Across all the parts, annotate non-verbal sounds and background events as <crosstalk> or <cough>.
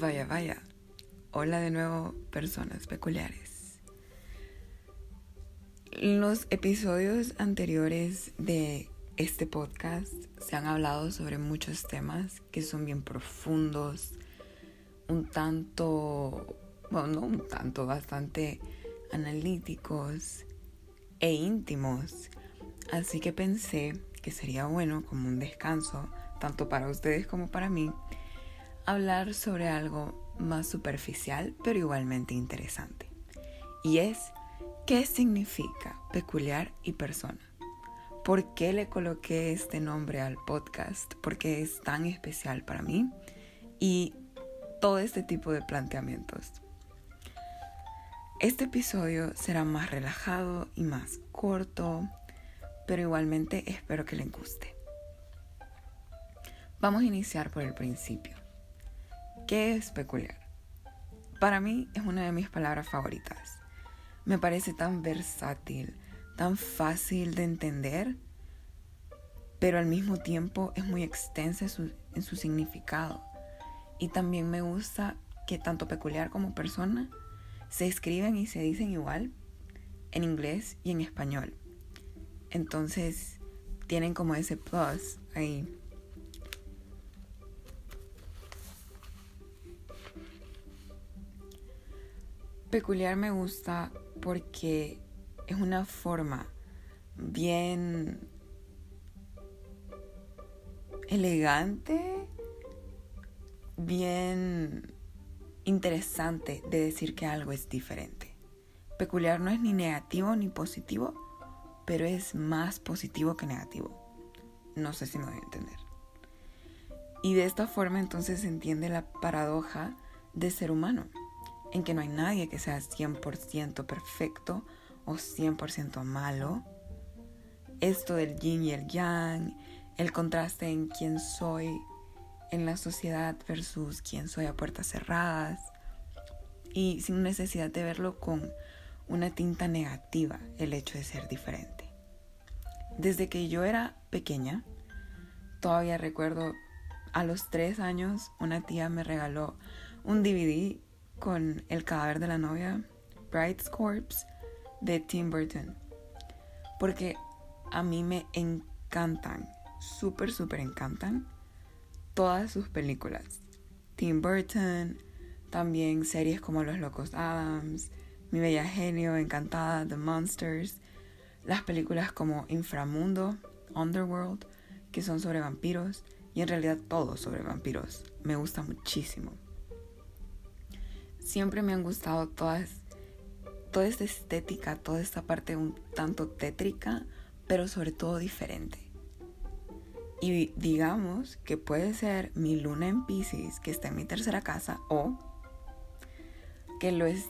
Vaya, vaya. Hola de nuevo, personas peculiares. Los episodios anteriores de este podcast se han hablado sobre muchos temas que son bien profundos, un tanto, bueno, no un tanto, bastante analíticos e íntimos. Así que pensé que sería bueno como un descanso, tanto para ustedes como para mí, hablar sobre algo más superficial, pero igualmente interesante. Y es, ¿qué significa peculiar y persona? ¿Por qué le coloqué este nombre al podcast? ¿Por qué es tan especial para mí? Y todo este tipo de planteamientos. Este episodio será más relajado y más corto, pero igualmente espero que les guste. Vamos a iniciar por el principio. ¿Qué es peculiar? Para mí es una de mis palabras favoritas. Me parece tan versátil, tan fácil de entender, pero al mismo tiempo es muy extensa en su, significado. Y también me gusta que tanto peculiar como persona se escriben y se dicen igual en inglés y en español. Entonces tienen como ese plus ahí. Peculiar me gusta porque es una forma bien elegante, bien interesante de decir que algo es diferente. Peculiar no es ni negativo ni positivo, pero es más positivo que negativo. No sé si me voy a entender. Y de esta forma entonces se entiende la paradoja de ser humano en que no hay nadie que sea 100% perfecto o 100% malo. Esto del yin y el yang, el contraste en quién soy en la sociedad versus quién soy a puertas cerradas y sin necesidad de verlo con una tinta negativa el hecho de ser diferente. Desde que yo era pequeña, todavía recuerdo a los tres años una tía me regaló un DVD con El cadáver de la novia, Bride's Corpse, de Tim Burton. Porque a mí me encantan, súper, súper encantan todas sus películas. Tim Burton, también series como Los Locos Adams, Mi Bella Genio, Encantada, The Monsters, las películas como Inframundo, Underworld, que son sobre vampiros, y en realidad todo sobre vampiros. Me gusta muchísimo siempre me han gustado todas, toda esta estética, toda esta parte un tanto tétrica, pero sobre todo diferente. Y digamos que puede ser mi luna en Pisces, que está en mi tercera casa, o que lo es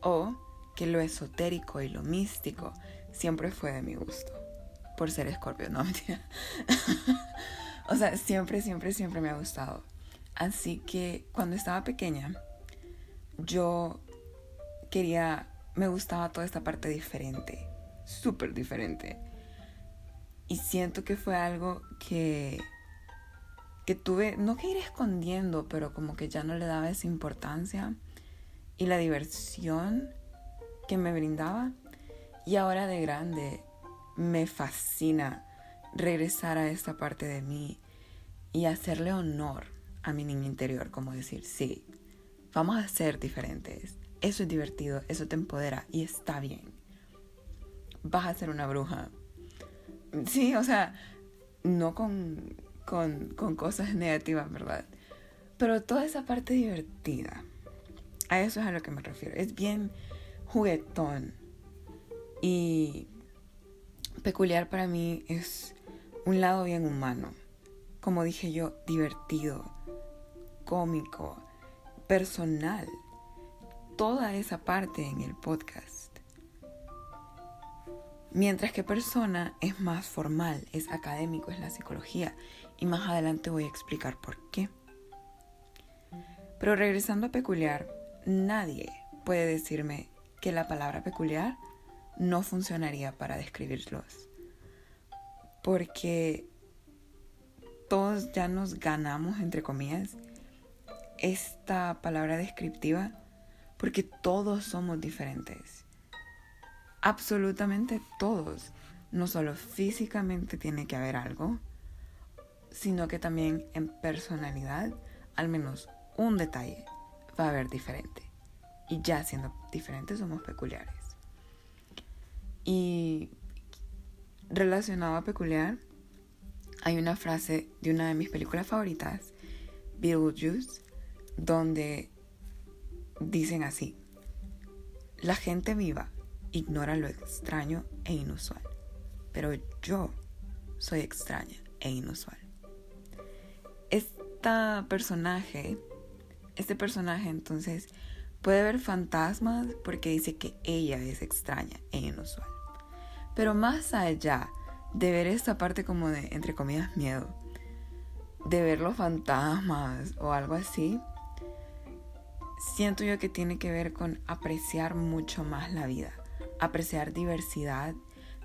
o que lo esotérico y lo místico siempre fue de mi gusto. Por ser escorpio, no <laughs> mentira. o sea, siempre, siempre, siempre me ha gustado. Así que cuando estaba pequeña, yo quería, me gustaba toda esta parte diferente, súper diferente. Y siento que fue algo que, que tuve, no que ir escondiendo, pero como que ya no le daba esa importancia. Y la diversión que me brindaba y ahora de grande me fascina regresar a esta parte de mí y hacerle honor a mi niño interior, como decir, sí, vamos a ser diferentes. Eso es divertido, eso te empodera y está bien. Vas a ser una bruja. Sí, o sea, no con, con, con cosas negativas, ¿verdad? Pero toda esa parte divertida, a eso es a lo que me refiero. Es bien juguetón y peculiar para mí es un lado bien humano. Como dije yo, divertido, cómico, personal. Toda esa parte en el podcast. Mientras que persona es más formal, es académico, es la psicología. Y más adelante voy a explicar por qué. Pero regresando a peculiar, nadie puede decirme que la palabra peculiar no funcionaría para describirlos. Porque todos ya nos ganamos, entre comillas, esta palabra descriptiva porque todos somos diferentes. Absolutamente todos. No solo físicamente tiene que haber algo, sino que también en personalidad, al menos un detalle va a haber diferente. Y ya siendo diferentes somos peculiares. Y relacionado a peculiar, hay una frase de una de mis películas favoritas, Beetlejuice, donde dicen así, la gente viva ignora lo extraño e inusual, pero yo soy extraña e inusual. Esta personaje, este personaje entonces puede ver fantasmas porque dice que ella es extraña e inusual. Pero más allá de ver esta parte como de, entre comillas, miedo, de ver los fantasmas o algo así, siento yo que tiene que ver con apreciar mucho más la vida, apreciar diversidad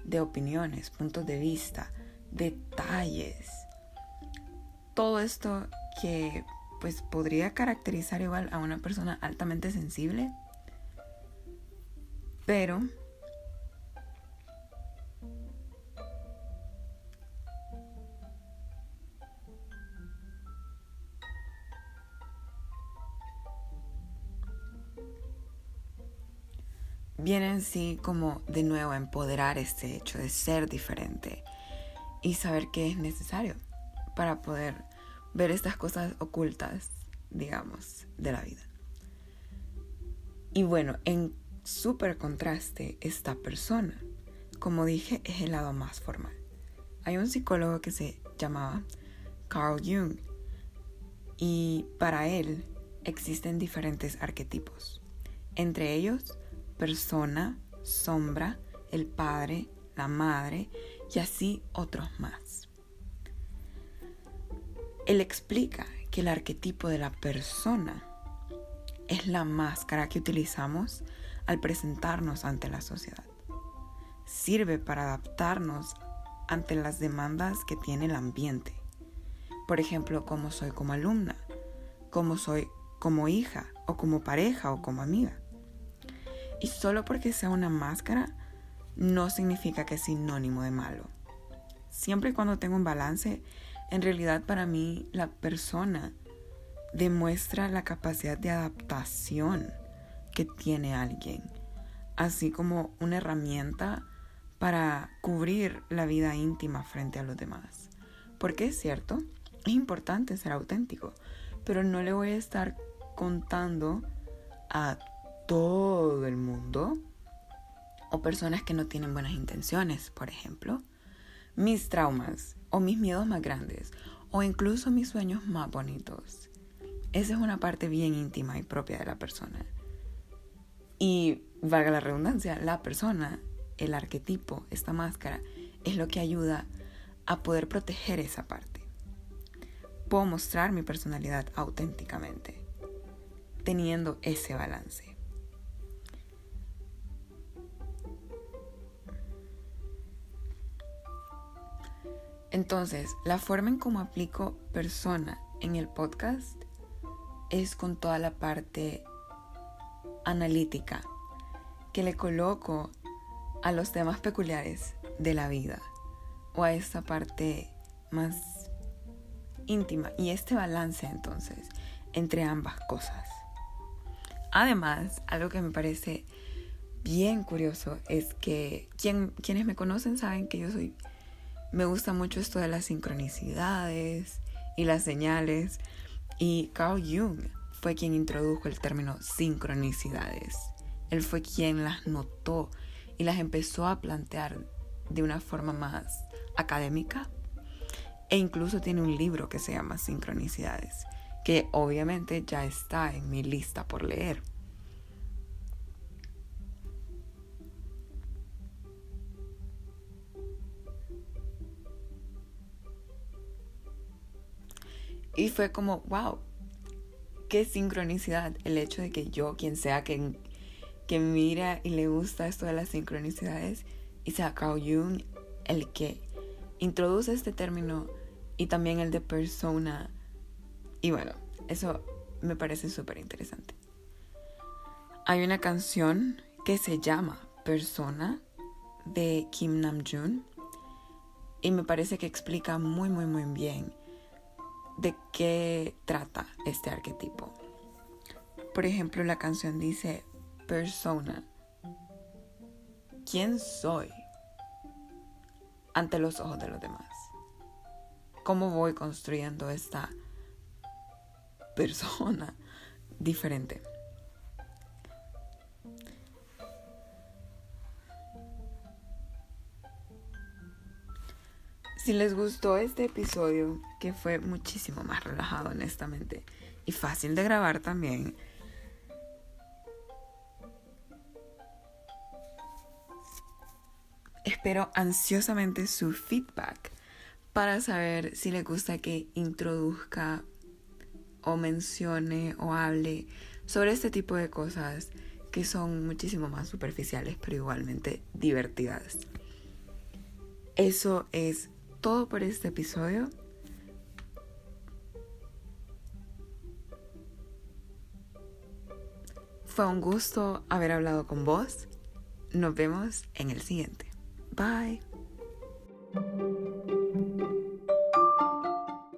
de opiniones, puntos de vista, detalles. Todo esto que pues podría caracterizar igual a una persona altamente sensible, pero viene en sí como de nuevo a empoderar este hecho de ser diferente y saber que es necesario para poder ver estas cosas ocultas, digamos, de la vida. Y bueno, en súper contraste, esta persona, como dije, es el lado más formal. Hay un psicólogo que se llamaba Carl Jung y para él existen diferentes arquetipos. Entre ellos, persona, sombra, el padre, la madre y así otros más. Él explica que el arquetipo de la persona es la máscara que utilizamos al presentarnos ante la sociedad. Sirve para adaptarnos ante las demandas que tiene el ambiente. Por ejemplo, cómo soy como alumna, cómo soy como hija o como pareja o como amiga. Y solo porque sea una máscara no significa que es sinónimo de malo. Siempre y cuando tengo un balance, en realidad para mí la persona demuestra la capacidad de adaptación que tiene alguien, así como una herramienta para cubrir la vida íntima frente a los demás. Porque es cierto, es importante ser auténtico, pero no le voy a estar contando a todo el mundo o personas que no tienen buenas intenciones, por ejemplo, mis traumas o mis miedos más grandes o incluso mis sueños más bonitos. Esa es una parte bien íntima y propia de la persona. Y valga la redundancia, la persona, el arquetipo, esta máscara, es lo que ayuda a poder proteger esa parte. Puedo mostrar mi personalidad auténticamente, teniendo ese balance. Entonces, la forma en cómo aplico persona en el podcast es con toda la parte analítica que le coloco a los temas peculiares de la vida o a esta parte más íntima y este balance entonces entre ambas cosas. Además, algo que me parece bien curioso es que quienes me conocen saben que yo soy me gusta mucho esto de las sincronicidades y las señales. Y Carl Jung fue quien introdujo el término sincronicidades. Él fue quien las notó y las empezó a plantear de una forma más académica. E incluso tiene un libro que se llama Sincronicidades, que obviamente ya está en mi lista por leer. Y fue como, wow, qué sincronicidad el hecho de que yo, quien sea que, que mira y le gusta esto de las sincronicidades, Isaac Carl Jung, el que introduce este término y también el de persona. Y bueno, eso me parece súper interesante. Hay una canción que se llama Persona de Kim Namjoon y me parece que explica muy muy muy bien de qué trata este arquetipo. Por ejemplo, la canción dice persona. ¿Quién soy ante los ojos de los demás? ¿Cómo voy construyendo esta persona <laughs> diferente? Si les gustó este episodio, que fue muchísimo más relajado honestamente y fácil de grabar también, espero ansiosamente su feedback para saber si les gusta que introduzca o mencione o hable sobre este tipo de cosas que son muchísimo más superficiales pero igualmente divertidas. Eso es todo por este episodio. Fue un gusto haber hablado con vos. Nos vemos en el siguiente. Bye.